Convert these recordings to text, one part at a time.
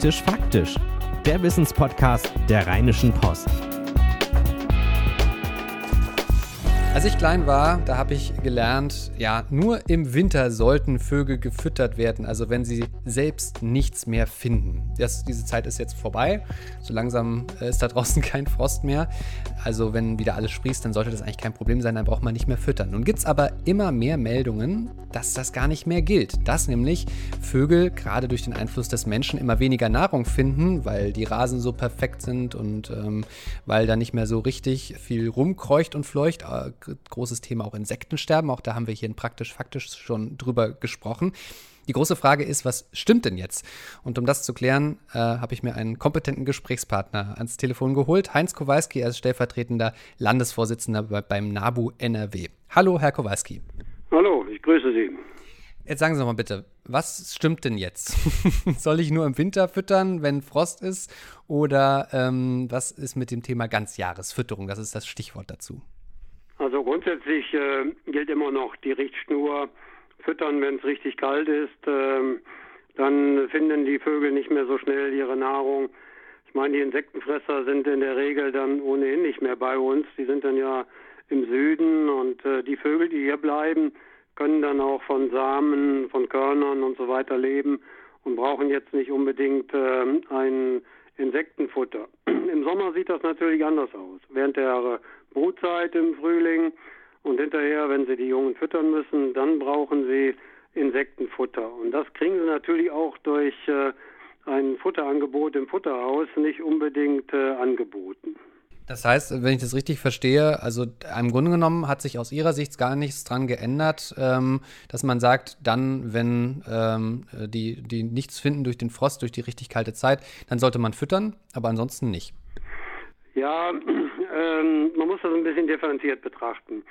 Praktisch Faktisch, der Wissenspodcast der Rheinischen Post. Als ich klein war, da habe ich gelernt, ja, nur im Winter sollten Vögel gefüttert werden, also wenn sie selbst nichts mehr finden. Das, diese Zeit ist jetzt vorbei. So langsam äh, ist da draußen kein Frost mehr. Also wenn wieder alles sprießt, dann sollte das eigentlich kein Problem sein, dann braucht man nicht mehr füttern. Nun gibt es aber immer mehr Meldungen, dass das gar nicht mehr gilt. Dass nämlich Vögel gerade durch den Einfluss des Menschen immer weniger Nahrung finden, weil die Rasen so perfekt sind und ähm, weil da nicht mehr so richtig viel rumkreucht und fleucht äh, großes Thema auch Insektensterben. Auch da haben wir hier in praktisch-faktisch schon drüber gesprochen. Die große Frage ist, was stimmt denn jetzt? Und um das zu klären, äh, habe ich mir einen kompetenten Gesprächspartner ans Telefon geholt. Heinz Kowalski, er ist stellvertretender Landesvorsitzender beim NABU NRW. Hallo, Herr Kowalski. Hallo, ich grüße Sie. Jetzt sagen Sie doch mal bitte, was stimmt denn jetzt? Soll ich nur im Winter füttern, wenn Frost ist? Oder ähm, was ist mit dem Thema Ganzjahresfütterung? Das ist das Stichwort dazu. Also grundsätzlich äh, gilt immer noch die Richtschnur, füttern, wenn es richtig kalt ist, äh, dann finden die Vögel nicht mehr so schnell ihre Nahrung. Ich meine, die Insektenfresser sind in der Regel dann ohnehin nicht mehr bei uns. Die sind dann ja im Süden und äh, die Vögel, die hier bleiben, können dann auch von Samen, von Körnern und so weiter leben und brauchen jetzt nicht unbedingt äh, ein Insektenfutter. Im Sommer sieht das natürlich anders aus. Während der Brutzeit im Frühling und hinterher, wenn sie die Jungen füttern müssen, dann brauchen sie Insektenfutter. Und das kriegen sie natürlich auch durch äh, ein Futterangebot im Futterhaus nicht unbedingt äh, angeboten. Das heißt, wenn ich das richtig verstehe, also im Grunde genommen hat sich aus Ihrer Sicht gar nichts dran geändert, ähm, dass man sagt, dann, wenn ähm, die, die nichts finden durch den Frost, durch die richtig kalte Zeit, dann sollte man füttern, aber ansonsten nicht. Ja, ähm, man muss das ein bisschen differenziert betrachten.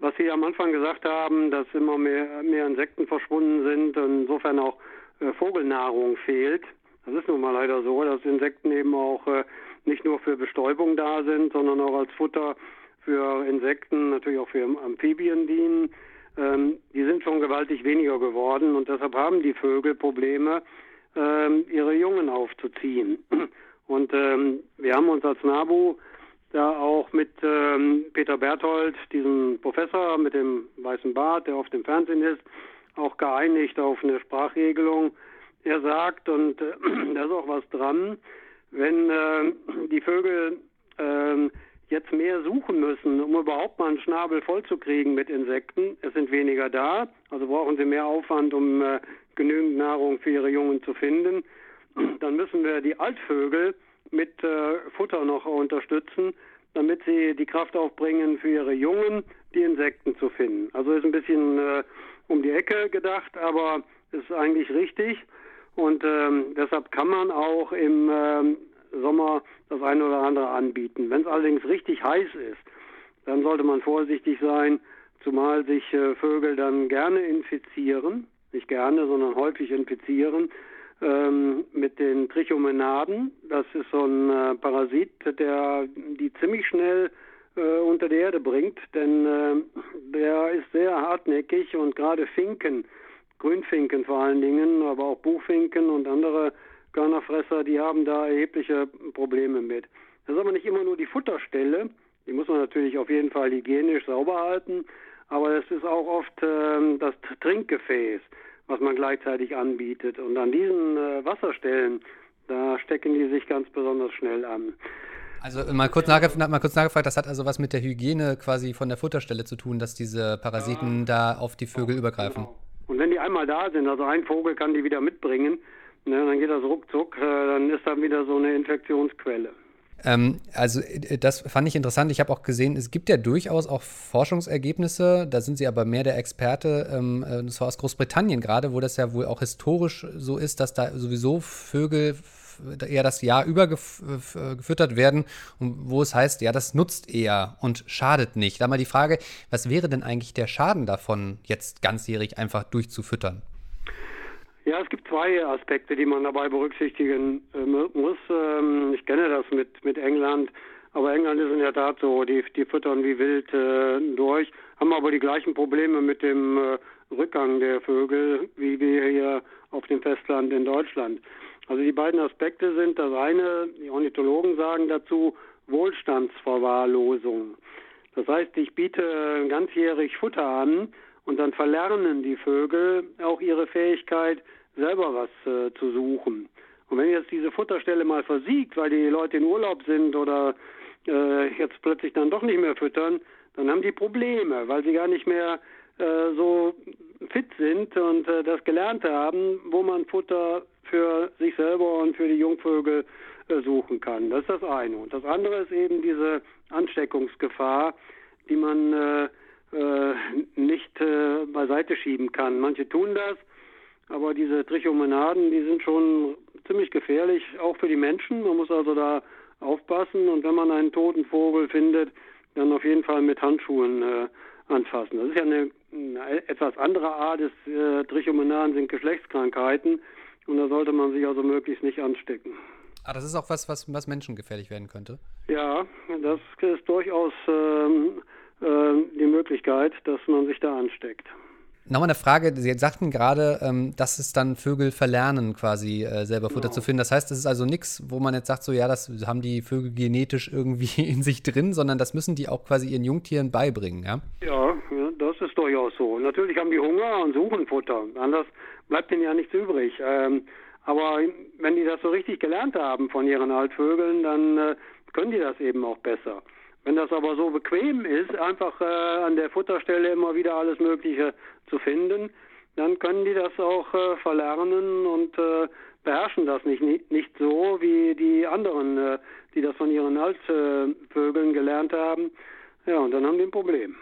Was Sie am Anfang gesagt haben, dass immer mehr, mehr Insekten verschwunden sind und insofern auch äh, Vogelnahrung fehlt. Das ist nun mal leider so, dass Insekten eben auch äh, nicht nur für Bestäubung da sind, sondern auch als Futter für Insekten, natürlich auch für Amphibien dienen. Ähm, die sind schon gewaltig weniger geworden und deshalb haben die Vögel Probleme, ähm, ihre Jungen aufzuziehen. Und ähm, wir haben uns als NABU da auch mit ähm, Peter Berthold, diesem Professor mit dem weißen Bart, der auf dem Fernsehen ist, auch geeinigt auf eine Sprachregelung. Er sagt, und äh, da ist auch was dran, wenn äh, die Vögel äh, jetzt mehr suchen müssen, um überhaupt mal einen Schnabel vollzukriegen mit Insekten, es sind weniger da, also brauchen sie mehr Aufwand, um äh, genügend Nahrung für ihre Jungen zu finden, dann müssen wir die Altvögel mit äh, Futter noch unterstützen, damit sie die Kraft aufbringen, für ihre Jungen die Insekten zu finden. Also ist ein bisschen äh, um die Ecke gedacht, aber ist eigentlich richtig. Und ähm, deshalb kann man auch im ähm, Sommer das eine oder andere anbieten. Wenn es allerdings richtig heiß ist, dann sollte man vorsichtig sein, zumal sich äh, Vögel dann gerne infizieren, nicht gerne, sondern häufig infizieren ähm, mit den Trichomenaden. Das ist so ein äh, Parasit, der die ziemlich schnell äh, unter die Erde bringt, denn äh, der ist sehr hartnäckig und gerade Finken Grünfinken vor allen Dingen, aber auch Buchfinken und andere Körnerfresser, die haben da erhebliche Probleme mit. Das ist aber nicht immer nur die Futterstelle, die muss man natürlich auf jeden Fall hygienisch sauber halten, aber es ist auch oft äh, das Trinkgefäß, was man gleichzeitig anbietet. Und an diesen äh, Wasserstellen, da stecken die sich ganz besonders schnell an. Also mal kurz, nachgefragt, mal kurz nachgefragt, das hat also was mit der Hygiene quasi von der Futterstelle zu tun, dass diese Parasiten ja, da auf die Vögel genau, übergreifen. Genau. Und wenn die einmal da sind, also ein Vogel kann die wieder mitbringen, ne, dann geht das ruckzuck, äh, dann ist dann wieder so eine Infektionsquelle. Ähm, also äh, das fand ich interessant. Ich habe auch gesehen, es gibt ja durchaus auch Forschungsergebnisse, da sind Sie aber mehr der Experte, ähm, äh, das war aus Großbritannien gerade, wo das ja wohl auch historisch so ist, dass da sowieso Vögel eher das Jahr über gefüttert werden wo es heißt, ja, das nutzt eher und schadet nicht. Da mal die Frage, was wäre denn eigentlich der Schaden davon, jetzt ganzjährig einfach durchzufüttern? Ja, es gibt zwei Aspekte, die man dabei berücksichtigen äh, muss. Ähm, ich kenne das mit, mit England. Aber England ist in der Tat so, die, die füttern wie wild äh, durch, haben aber die gleichen Probleme mit dem äh, Rückgang der Vögel, wie wir hier auf dem Festland in Deutschland. Also die beiden Aspekte sind das eine, die Ornithologen sagen dazu, Wohlstandsverwahrlosung. Das heißt, ich biete ganzjährig Futter an und dann verlernen die Vögel auch ihre Fähigkeit, selber was äh, zu suchen. Und wenn jetzt diese Futterstelle mal versiegt, weil die Leute in Urlaub sind oder äh, jetzt plötzlich dann doch nicht mehr füttern, dann haben die Probleme, weil sie gar nicht mehr äh, so fit sind und äh, das gelernt haben, wo man Futter für sich selber und für die Jungvögel äh, suchen kann. Das ist das eine. Und das andere ist eben diese Ansteckungsgefahr, die man äh, nicht äh, beiseite schieben kann. Manche tun das, aber diese Trichomonaden, die sind schon ziemlich gefährlich, auch für die Menschen. Man muss also da aufpassen und wenn man einen toten Vogel findet, dann auf jeden Fall mit Handschuhen äh, anfassen. Das ist ja eine, eine etwas andere Art des äh, Trichomonaden sind Geschlechtskrankheiten und da sollte man sich also möglichst nicht anstecken. Ah, das ist auch was, was, was menschengefährlich werden könnte? Ja, das ist durchaus ähm, äh, die Möglichkeit, dass man sich da ansteckt. Nochmal eine Frage, Sie sagten gerade, ähm, dass es dann Vögel verlernen, quasi äh, selber Futter genau. zu finden. Das heißt, es ist also nichts, wo man jetzt sagt, so ja, das haben die Vögel genetisch irgendwie in sich drin, sondern das müssen die auch quasi ihren Jungtieren beibringen, ja? Ja, ja das ist durchaus so. Natürlich haben die Hunger und suchen Futter. Anders bleibt ihnen ja nichts übrig. Ähm, aber wenn die das so richtig gelernt haben von ihren Altvögeln, dann äh, können die das eben auch besser. Wenn das aber so bequem ist, einfach äh, an der Futterstelle immer wieder alles Mögliche zu finden, dann können die das auch äh, verlernen und äh, beherrschen das nicht, nicht, nicht so wie die anderen, äh, die das von ihren Altvögeln gelernt haben. Ja, und dann haben die ein Problem.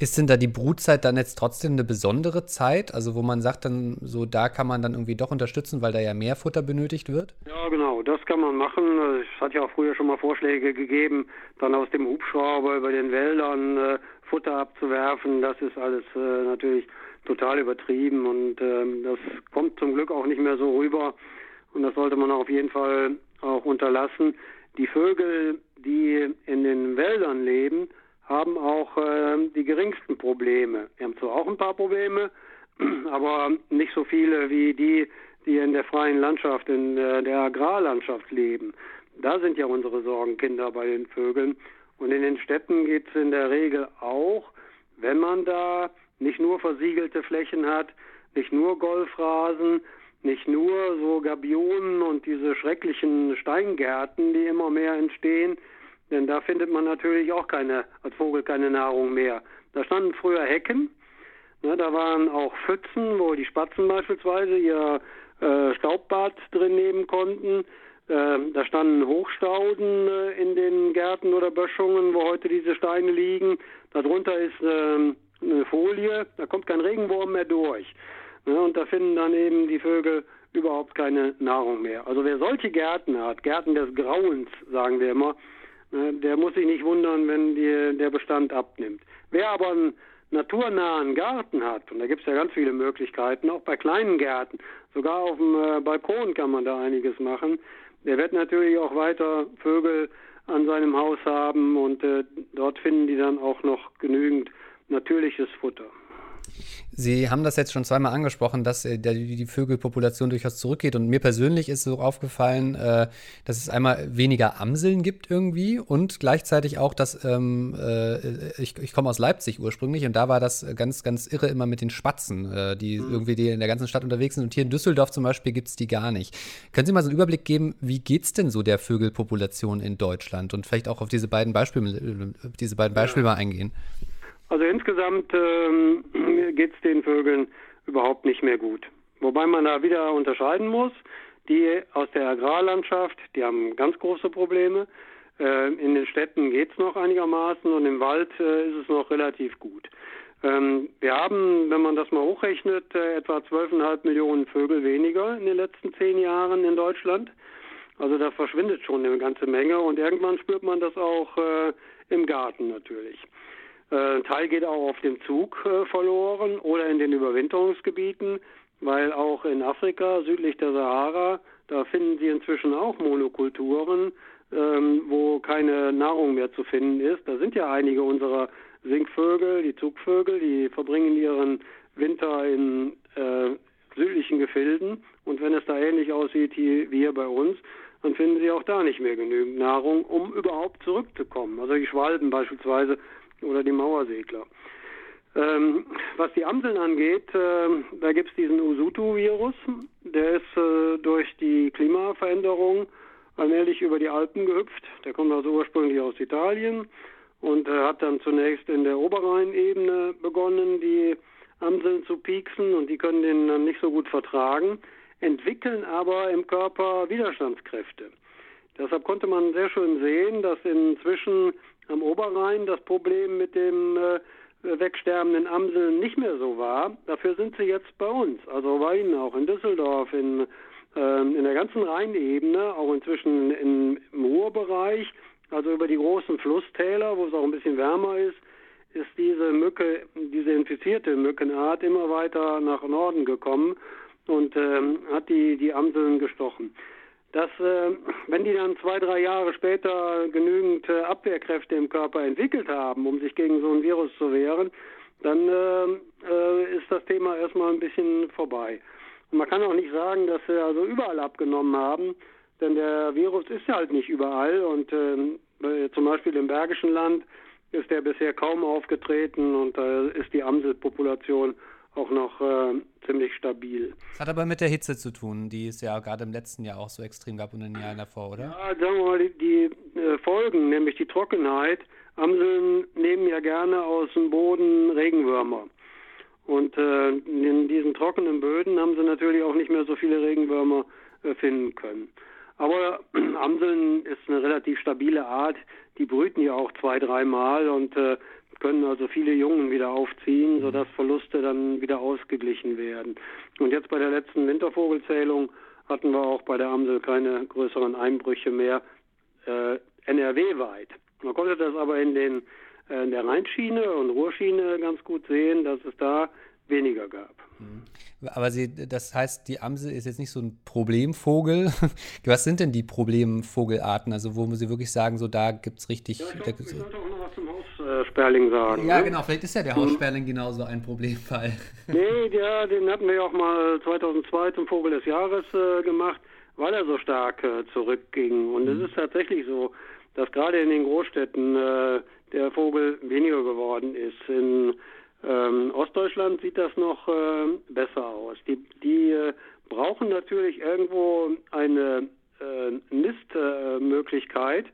Ist denn da die Brutzeit dann jetzt trotzdem eine besondere Zeit? Also wo man sagt, dann so da kann man dann irgendwie doch unterstützen, weil da ja mehr Futter benötigt wird? Ja, genau, das kann man machen. Es hat ja auch früher schon mal Vorschläge gegeben, dann aus dem Hubschrauber über den Wäldern äh, Futter abzuwerfen. Das ist alles äh, natürlich total übertrieben und äh, das kommt zum Glück auch nicht mehr so rüber. Und das sollte man auf jeden Fall auch unterlassen. Die Vögel, die in den Wäldern leben, haben auch äh, die geringsten Probleme. Wir haben zwar auch ein paar Probleme, aber nicht so viele wie die, die in der freien Landschaft, in äh, der Agrarlandschaft leben. Da sind ja unsere Sorgenkinder bei den Vögeln. Und in den Städten geht es in der Regel auch, wenn man da nicht nur versiegelte Flächen hat, nicht nur Golfrasen, nicht nur so Gabionen und diese schrecklichen Steingärten, die immer mehr entstehen, denn da findet man natürlich auch keine, als Vogel keine Nahrung mehr. Da standen früher Hecken, ne, da waren auch Pfützen, wo die Spatzen beispielsweise ihr äh, Staubbad drin nehmen konnten. Äh, da standen Hochstauden äh, in den Gärten oder Böschungen, wo heute diese Steine liegen. Darunter ist ähm, eine Folie, da kommt kein Regenwurm mehr durch. Ne, und da finden dann eben die Vögel überhaupt keine Nahrung mehr. Also wer solche Gärten hat, Gärten des Grauens, sagen wir immer, der muss sich nicht wundern, wenn die, der Bestand abnimmt. Wer aber einen naturnahen Garten hat, und da gibt es ja ganz viele Möglichkeiten, auch bei kleinen Gärten, sogar auf dem äh, Balkon kann man da einiges machen, der wird natürlich auch weiter Vögel an seinem Haus haben und äh, dort finden die dann auch noch genügend natürliches Futter. Sie haben das jetzt schon zweimal angesprochen, dass äh, die, Vögelpopulation durchaus zurückgeht. Und mir persönlich ist so aufgefallen, äh, dass es einmal weniger Amseln gibt irgendwie und gleichzeitig auch, dass ähm, äh, ich, ich komme aus Leipzig ursprünglich und da war das ganz, ganz irre immer mit den Spatzen, die mhm. irgendwie die in der ganzen Stadt unterwegs sind. Und hier in Düsseldorf zum Beispiel gibt es die gar nicht. Können Sie mal so einen Überblick geben, wie geht es denn so der Vögelpopulation in Deutschland und vielleicht auch auf diese beiden Beispiele, diese beiden Beispiele ja. mal eingehen? Also insgesamt ähm, geht es den Vögeln überhaupt nicht mehr gut. Wobei man da wieder unterscheiden muss. Die aus der Agrarlandschaft, die haben ganz große Probleme. Äh, in den Städten geht es noch einigermaßen und im Wald äh, ist es noch relativ gut. Ähm, wir haben, wenn man das mal hochrechnet, äh, etwa 12,5 Millionen Vögel weniger in den letzten zehn Jahren in Deutschland. Also da verschwindet schon eine ganze Menge und irgendwann spürt man das auch äh, im Garten natürlich. Äh, ein Teil geht auch auf dem Zug äh, verloren oder in den Überwinterungsgebieten. weil auch in Afrika, südlich der Sahara, da finden sie inzwischen auch Monokulturen, ähm, wo keine Nahrung mehr zu finden ist. Da sind ja einige unserer Singvögel, die Zugvögel, die verbringen ihren Winter in äh, südlichen Gefilden. Und wenn es da ähnlich aussieht wie hier bei uns, dann finden sie auch da nicht mehr genügend Nahrung, um überhaupt zurückzukommen. Also die Schwalben beispielsweise oder die Mauersegler. Ähm, was die Amseln angeht, äh, da gibt es diesen Usutu-Virus. Der ist äh, durch die Klimaveränderung allmählich über die Alpen gehüpft. Der kommt also ursprünglich aus Italien und äh, hat dann zunächst in der Oberrheinebene begonnen, die Amseln zu pieksen und die können den dann nicht so gut vertragen, entwickeln aber im Körper Widerstandskräfte. Deshalb konnte man sehr schön sehen, dass inzwischen am Oberrhein das Problem mit dem äh, wegsterbenden Amseln nicht mehr so war. Dafür sind sie jetzt bei uns, also bei Ihnen auch in Düsseldorf, in, äh, in der ganzen Rheinebene, auch inzwischen im Ruhrbereich, also über die großen Flusstäler, wo es auch ein bisschen wärmer ist, ist diese Mücke, diese infizierte Mückenart immer weiter nach Norden gekommen und äh, hat die, die Amseln gestochen dass äh, wenn die dann zwei, drei Jahre später genügend äh, Abwehrkräfte im Körper entwickelt haben, um sich gegen so ein Virus zu wehren, dann äh, äh, ist das Thema erstmal ein bisschen vorbei. Und man kann auch nicht sagen, dass sie also überall abgenommen haben, denn der Virus ist ja halt nicht überall und äh, zum Beispiel im Bergischen Land ist der bisher kaum aufgetreten und da ist die Amselpopulation auch noch äh, ziemlich stabil. Das hat aber mit der Hitze zu tun, die es ja gerade im letzten Jahr auch so extrem gab und in den Jahren davor, oder? Ja, sagen wir mal, die, die äh, Folgen, nämlich die Trockenheit. Amseln nehmen ja gerne aus dem Boden Regenwürmer. Und äh, in diesen trockenen Böden haben sie natürlich auch nicht mehr so viele Regenwürmer äh, finden können. Aber Amseln ist eine relativ stabile Art. Die brüten ja auch zwei, dreimal und äh, können also viele Jungen wieder aufziehen, mhm. sodass Verluste dann wieder ausgeglichen werden. Und jetzt bei der letzten Wintervogelzählung hatten wir auch bei der Amsel keine größeren Einbrüche mehr äh, NRW-weit. Man konnte das aber in, den, äh, in der Rheinschiene und Ruhrschiene ganz gut sehen, dass es da weniger gab. Mhm. Aber Sie, das heißt, die Amsel ist jetzt nicht so ein Problemvogel. Was sind denn die Problemvogelarten? Also wo Sie wirklich sagen, so da gibt es richtig. Ja, ich glaub, ich zum Haussperling sagen. Ja, ne? genau. Vielleicht ist ja der. Haussperling hm. genauso ein Problemfall. Nee, ja, den hatten wir ja auch mal 2002 zum Vogel des Jahres äh, gemacht, weil er so stark äh, zurückging. Und hm. es ist tatsächlich so, dass gerade in den Großstädten äh, der Vogel weniger geworden ist. In ähm, Ostdeutschland sieht das noch äh, besser aus. Die, die äh, brauchen natürlich irgendwo eine äh, Nistmöglichkeit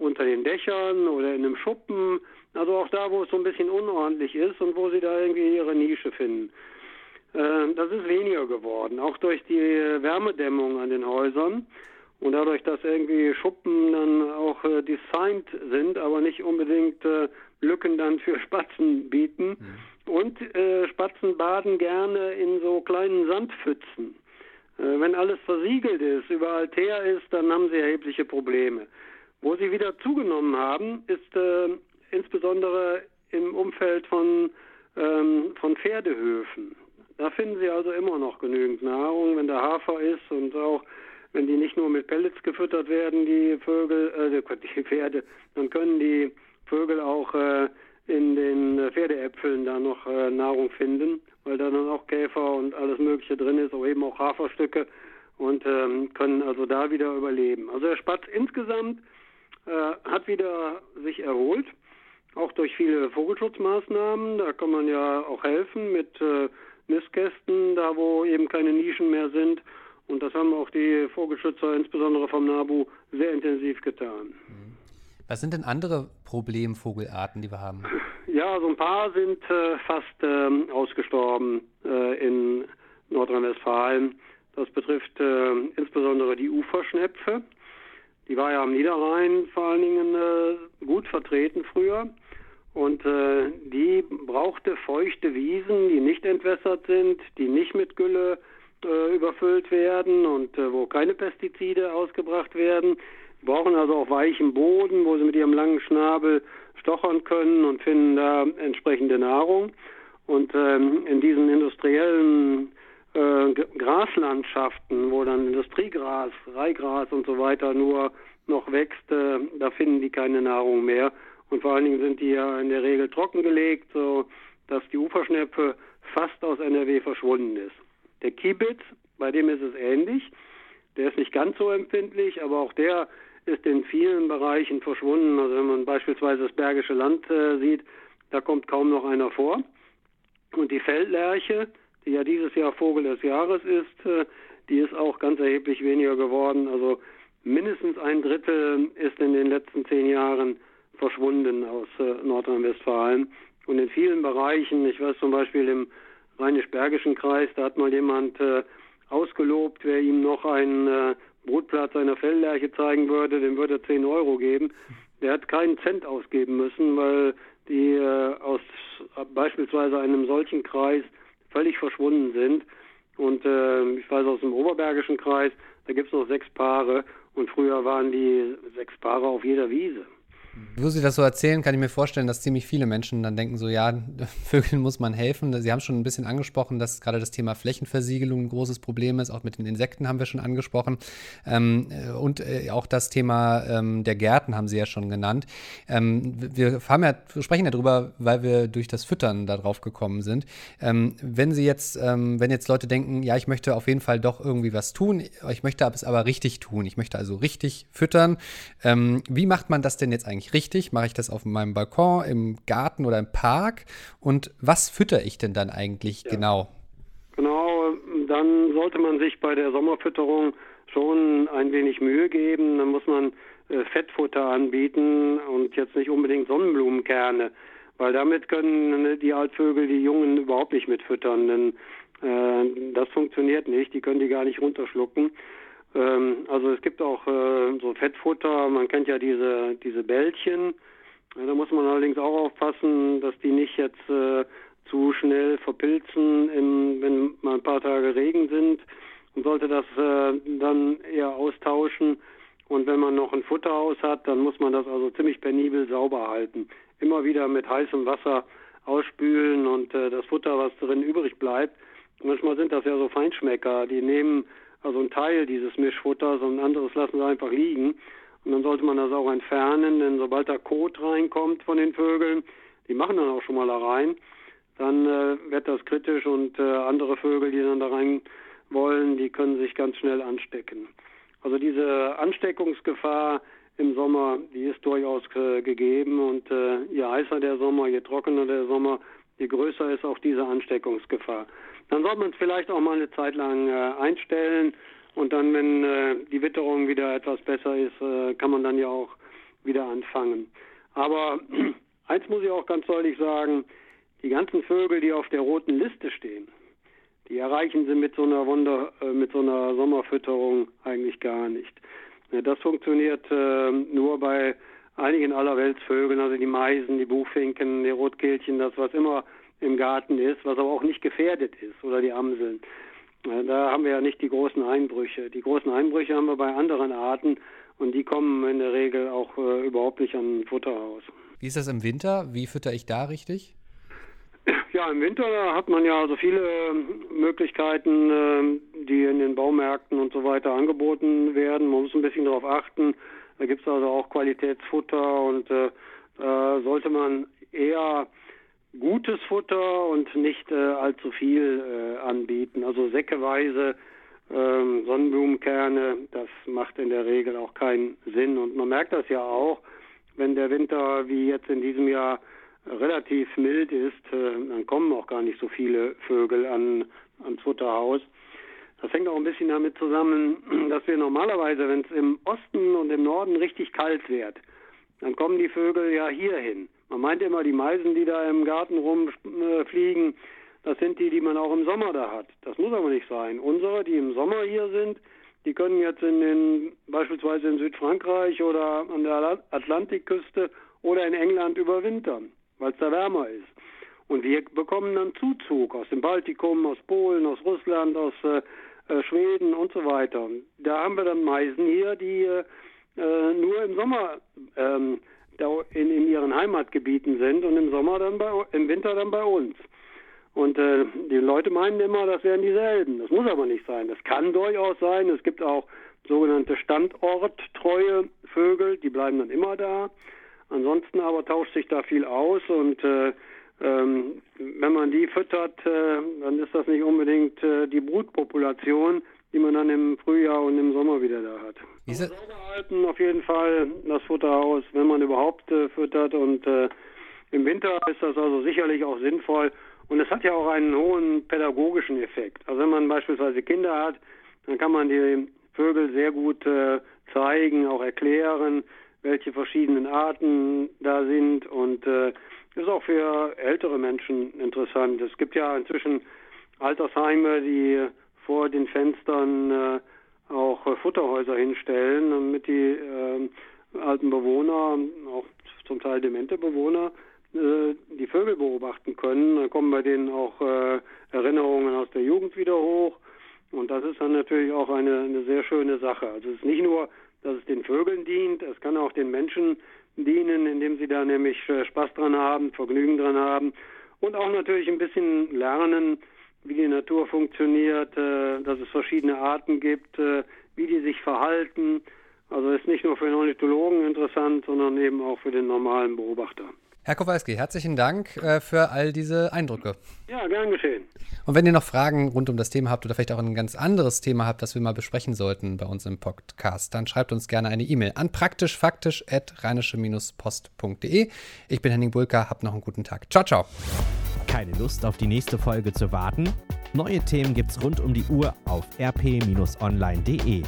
unter den Dächern oder in einem Schuppen. Also auch da, wo es so ein bisschen unordentlich ist und wo sie da irgendwie ihre Nische finden. Äh, das ist weniger geworden, auch durch die Wärmedämmung an den Häusern. Und dadurch, dass irgendwie Schuppen dann auch äh, designt sind, aber nicht unbedingt äh, Lücken dann für Spatzen bieten. Mhm. Und äh, Spatzen baden gerne in so kleinen Sandpfützen. Äh, wenn alles versiegelt ist, überall teer ist, dann haben sie erhebliche Probleme. Wo sie wieder zugenommen haben, ist äh, insbesondere im Umfeld von, ähm, von Pferdehöfen. Da finden sie also immer noch genügend Nahrung, wenn der Hafer ist und auch wenn die nicht nur mit Pellets gefüttert werden, die Vögel, äh, die Pferde, dann können die Vögel auch äh, in den Pferdeäpfeln da noch äh, Nahrung finden, weil da dann auch Käfer und alles Mögliche drin ist, aber eben auch Haferstücke und ähm, können also da wieder überleben. Also der Spatz insgesamt hat wieder sich erholt, auch durch viele Vogelschutzmaßnahmen. Da kann man ja auch helfen mit äh, Nistkästen, da wo eben keine Nischen mehr sind und das haben auch die Vogelschützer, insbesondere vom NABU, sehr intensiv getan. Was sind denn andere Problemvogelarten, die wir haben? Ja, so ein paar sind äh, fast ähm, ausgestorben äh, in Nordrhein-Westfalen. Das betrifft äh, insbesondere die Uferschnepfe. Die war ja am Niederrhein vor allen Dingen äh, gut vertreten früher. Und äh, die brauchte feuchte Wiesen, die nicht entwässert sind, die nicht mit Gülle äh, überfüllt werden und äh, wo keine Pestizide ausgebracht werden. Sie brauchen also auch weichen Boden, wo sie mit ihrem langen Schnabel stochern können und finden da entsprechende Nahrung. Und ähm, in diesen industriellen äh, Graslandschaften, wo dann Industriegras, Reihgras und so weiter nur noch wächst, äh, da finden die keine Nahrung mehr. Und vor allen Dingen sind die ja in der Regel trockengelegt, so dass die Uferschnepfe fast aus NRW verschwunden ist. Der Kiebitz, bei dem ist es ähnlich. Der ist nicht ganz so empfindlich, aber auch der ist in vielen Bereichen verschwunden. Also wenn man beispielsweise das Bergische Land äh, sieht, da kommt kaum noch einer vor. Und die Feldlerche, die ja dieses Jahr Vogel des Jahres ist, äh, die ist auch ganz erheblich weniger geworden. Also mindestens ein Drittel ist in den letzten zehn Jahren verschwunden aus äh, Nordrhein-Westfalen. Und in vielen Bereichen, ich weiß zum Beispiel im Rheinisch-Bergischen Kreis, da hat mal jemand äh, ausgelobt, wer ihm noch einen äh, Brutplatz einer Felllerche zeigen würde, dem würde er 10 Euro geben. Der hat keinen Cent ausgeben müssen, weil die äh, aus beispielsweise einem solchen Kreis völlig verschwunden sind. Und äh, ich weiß aus dem Oberbergischen Kreis, da gibt es noch sechs Paare und früher waren die sechs Paare auf jeder Wiese. Wo Sie das so erzählen, kann ich mir vorstellen, dass ziemlich viele Menschen dann denken, so ja, Vögeln muss man helfen. Sie haben schon ein bisschen angesprochen, dass gerade das Thema Flächenversiegelung ein großes Problem ist. Auch mit den Insekten haben wir schon angesprochen. Ähm, äh, und äh, auch das Thema ähm, der Gärten haben Sie ja schon genannt. Ähm, wir, haben ja, wir sprechen ja darüber, weil wir durch das Füttern darauf gekommen sind. Ähm, wenn Sie jetzt, ähm, wenn jetzt Leute denken, ja, ich möchte auf jeden Fall doch irgendwie was tun, ich möchte es aber richtig tun, ich möchte also richtig füttern, ähm, wie macht man das denn jetzt eigentlich richtig? richtig? Mache ich das auf meinem Balkon, im Garten oder im Park? Und was fütter ich denn dann eigentlich ja. genau? Genau, dann sollte man sich bei der Sommerfütterung schon ein wenig Mühe geben. Dann muss man äh, Fettfutter anbieten und jetzt nicht unbedingt Sonnenblumenkerne, weil damit können die Altvögel die Jungen überhaupt nicht mitfüttern, denn äh, das funktioniert nicht. Die können die gar nicht runterschlucken. Ähm, also es gibt auch äh, so Fettfutter, man kennt ja diese, diese Bällchen. Da muss man allerdings auch aufpassen, dass die nicht jetzt äh, zu schnell verpilzen, im, wenn mal ein paar Tage Regen sind. Und sollte das äh, dann eher austauschen. Und wenn man noch ein Futterhaus hat, dann muss man das also ziemlich penibel sauber halten. Immer wieder mit heißem Wasser ausspülen und äh, das Futter, was drin übrig bleibt. Manchmal sind das ja so Feinschmecker, die nehmen also ein Teil dieses Mischfutters und ein anderes lassen sie einfach liegen. Und dann sollte man das auch entfernen, denn sobald da Kot reinkommt von den Vögeln, die machen dann auch schon mal da rein, dann äh, wird das kritisch und äh, andere Vögel, die dann da rein wollen, die können sich ganz schnell anstecken. Also diese Ansteckungsgefahr im Sommer, die ist durchaus äh, gegeben und äh, je heißer der Sommer, je trockener der Sommer, je größer ist auch diese Ansteckungsgefahr. Dann sollte man es vielleicht auch mal eine Zeit lang äh, einstellen und dann, wenn äh, die Witterung wieder etwas besser ist, äh, kann man dann ja auch wieder anfangen. Aber eins muss ich auch ganz deutlich sagen, die ganzen Vögel, die auf der roten Liste stehen, die erreichen sie mit so einer Wunder, äh, mit so einer Sommerfütterung eigentlich gar nicht. das funktioniert äh, nur bei einigen Allerweltsvögeln, also die Meisen, die Buchfinken, die Rotkehlchen, das was immer im Garten ist, was aber auch nicht gefährdet ist, oder die Amseln. Da haben wir ja nicht die großen Einbrüche. Die großen Einbrüche haben wir bei anderen Arten und die kommen in der Regel auch äh, überhaupt nicht an Futterhaus. Wie ist das im Winter? Wie fütter ich da richtig? Ja, im Winter hat man ja so viele ähm, Möglichkeiten, ähm, die in den Baumärkten und so weiter angeboten werden. Man muss ein bisschen darauf achten. Da gibt es also auch Qualitätsfutter und äh, da sollte man eher gutes Futter und nicht äh, allzu viel äh, anbieten. Also säckeweise ähm, Sonnenblumenkerne, das macht in der Regel auch keinen Sinn. Und man merkt das ja auch, wenn der Winter wie jetzt in diesem Jahr relativ mild ist, äh, dann kommen auch gar nicht so viele Vögel an, ans Futterhaus. Das hängt auch ein bisschen damit zusammen, dass wir normalerweise, wenn es im Osten und im Norden richtig kalt wird, dann kommen die Vögel ja hier hin. Man meint immer, die Meisen, die da im Garten rumfliegen, das sind die, die man auch im Sommer da hat. Das muss aber nicht sein. Unsere, die im Sommer hier sind, die können jetzt in den, beispielsweise in Südfrankreich oder an der Atlantikküste oder in England überwintern, weil es da wärmer ist. Und wir bekommen dann Zuzug aus dem Baltikum, aus Polen, aus Russland, aus äh, äh Schweden und so weiter. Da haben wir dann Meisen hier, die äh, äh nur im Sommer ähm, in, in ihren Heimatgebieten sind und im Sommer dann bei, im Winter dann bei uns. Und äh, die Leute meinen immer, das wären dieselben. Das muss aber nicht sein. Das kann durchaus sein. Es gibt auch sogenannte standorttreue Vögel, die bleiben dann immer da. Ansonsten aber tauscht sich da viel aus und äh, ähm, wenn man die füttert, äh, dann ist das nicht unbedingt äh, die Brutpopulation, die man dann im Frühjahr und im Sommer wieder da hat. Diese sauber halten auf jeden Fall das Futter aus, wenn man überhaupt äh, füttert und äh, im Winter ist das also sicherlich auch sinnvoll und es hat ja auch einen hohen pädagogischen Effekt. Also wenn man beispielsweise Kinder hat, dann kann man die Vögel sehr gut äh, zeigen, auch erklären, welche verschiedenen Arten da sind und äh, ist auch für ältere Menschen interessant. Es gibt ja inzwischen Altersheime, die vor den Fenstern äh, auch äh, Futterhäuser hinstellen, damit die äh, alten Bewohner, auch zum Teil demente Bewohner, äh, die Vögel beobachten können. Da kommen bei denen auch äh, Erinnerungen aus der Jugend wieder hoch. Und das ist dann natürlich auch eine, eine sehr schöne Sache. Also es ist nicht nur, dass es den Vögeln dient, es kann auch den Menschen dienen, indem sie da nämlich Spaß dran haben, Vergnügen dran haben und auch natürlich ein bisschen lernen, wie die Natur funktioniert, äh, dass es verschiedene Arten gibt, äh, wie die sich verhalten. Also ist nicht nur für den Ornithologen interessant, sondern eben auch für den normalen Beobachter. Herr Kowalski, herzlichen Dank äh, für all diese Eindrücke. Ja, gern geschehen. Und wenn ihr noch Fragen rund um das Thema habt oder vielleicht auch ein ganz anderes Thema habt, das wir mal besprechen sollten bei uns im Podcast, dann schreibt uns gerne eine E-Mail an praktischfaktisch.rheinische-post.de. Ich bin Henning Bulka, habt noch einen guten Tag. Ciao, ciao. Keine Lust auf die nächste Folge zu warten? Neue Themen gibt's rund um die Uhr auf rp-online.de.